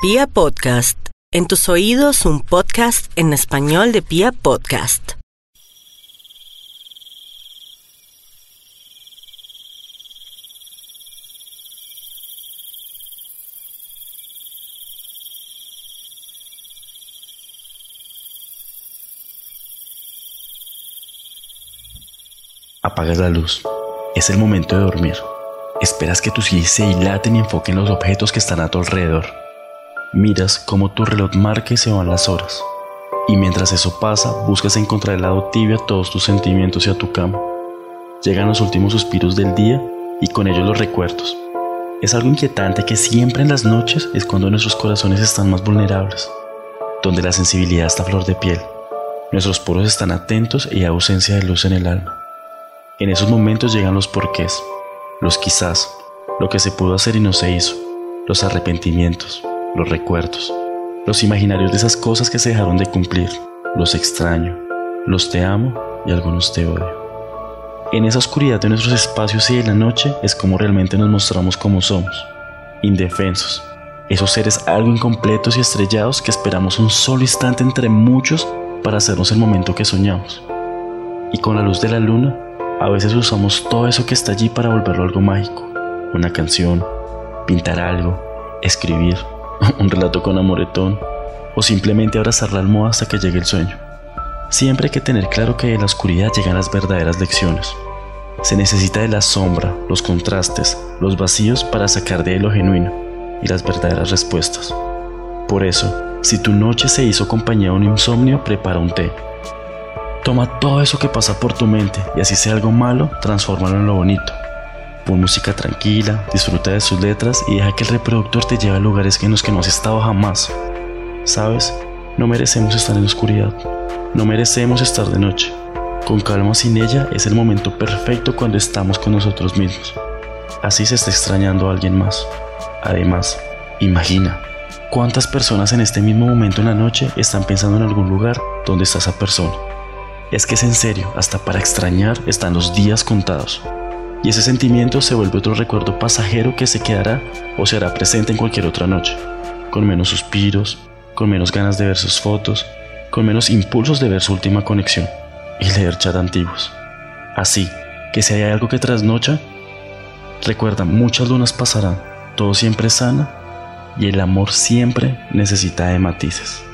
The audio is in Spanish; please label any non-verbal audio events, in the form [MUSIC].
Pia Podcast, en tus oídos un podcast en español de Pia Podcast. Apagas la luz. Es el momento de dormir. Esperas que tus ojos se dilaten y enfoquen los objetos que están a tu alrededor. Miras cómo tu reloj marca y se van las horas. Y mientras eso pasa, buscas encontrar el lado tibio a todos tus sentimientos y a tu cama. Llegan los últimos suspiros del día y con ellos los recuerdos. Es algo inquietante que siempre en las noches es cuando nuestros corazones están más vulnerables, donde la sensibilidad está a flor de piel. Nuestros poros están atentos y hay ausencia de luz en el alma. En esos momentos llegan los porqués, los quizás, lo que se pudo hacer y no se hizo, los arrepentimientos, los recuerdos, los imaginarios de esas cosas que se dejaron de cumplir, los extraño, los te amo y algunos te odio. En esa oscuridad de nuestros espacios y de la noche es como realmente nos mostramos como somos, indefensos, esos seres algo incompletos y estrellados que esperamos un solo instante entre muchos para hacernos el momento que soñamos. Y con la luz de la luna, a veces usamos todo eso que está allí para volverlo algo mágico. Una canción, pintar algo, escribir, [LAUGHS] un relato con amoretón o simplemente abrazar la almohada hasta que llegue el sueño. Siempre hay que tener claro que de la oscuridad llegan las verdaderas lecciones. Se necesita de la sombra, los contrastes, los vacíos para sacar de lo genuino y las verdaderas respuestas. Por eso, si tu noche se hizo compañía de un insomnio, prepara un té Toma todo eso que pasa por tu mente y así sea algo malo, transfórmalo en lo bonito. Pon música tranquila, disfruta de sus letras y deja que el reproductor te lleve a lugares en los que no has estado jamás. ¿Sabes? No merecemos estar en la oscuridad. No merecemos estar de noche. Con calma sin ella es el momento perfecto cuando estamos con nosotros mismos. Así se está extrañando a alguien más. Además, imagina, ¿cuántas personas en este mismo momento en la noche están pensando en algún lugar donde está esa persona? es que es en serio, hasta para extrañar están los días contados. Y ese sentimiento se vuelve otro recuerdo pasajero que se quedará o se hará presente en cualquier otra noche, con menos suspiros, con menos ganas de ver sus fotos, con menos impulsos de ver su última conexión y leer chat antiguos. Así que si hay algo que trasnocha, recuerda, muchas lunas pasarán, todo siempre sana y el amor siempre necesita de matices.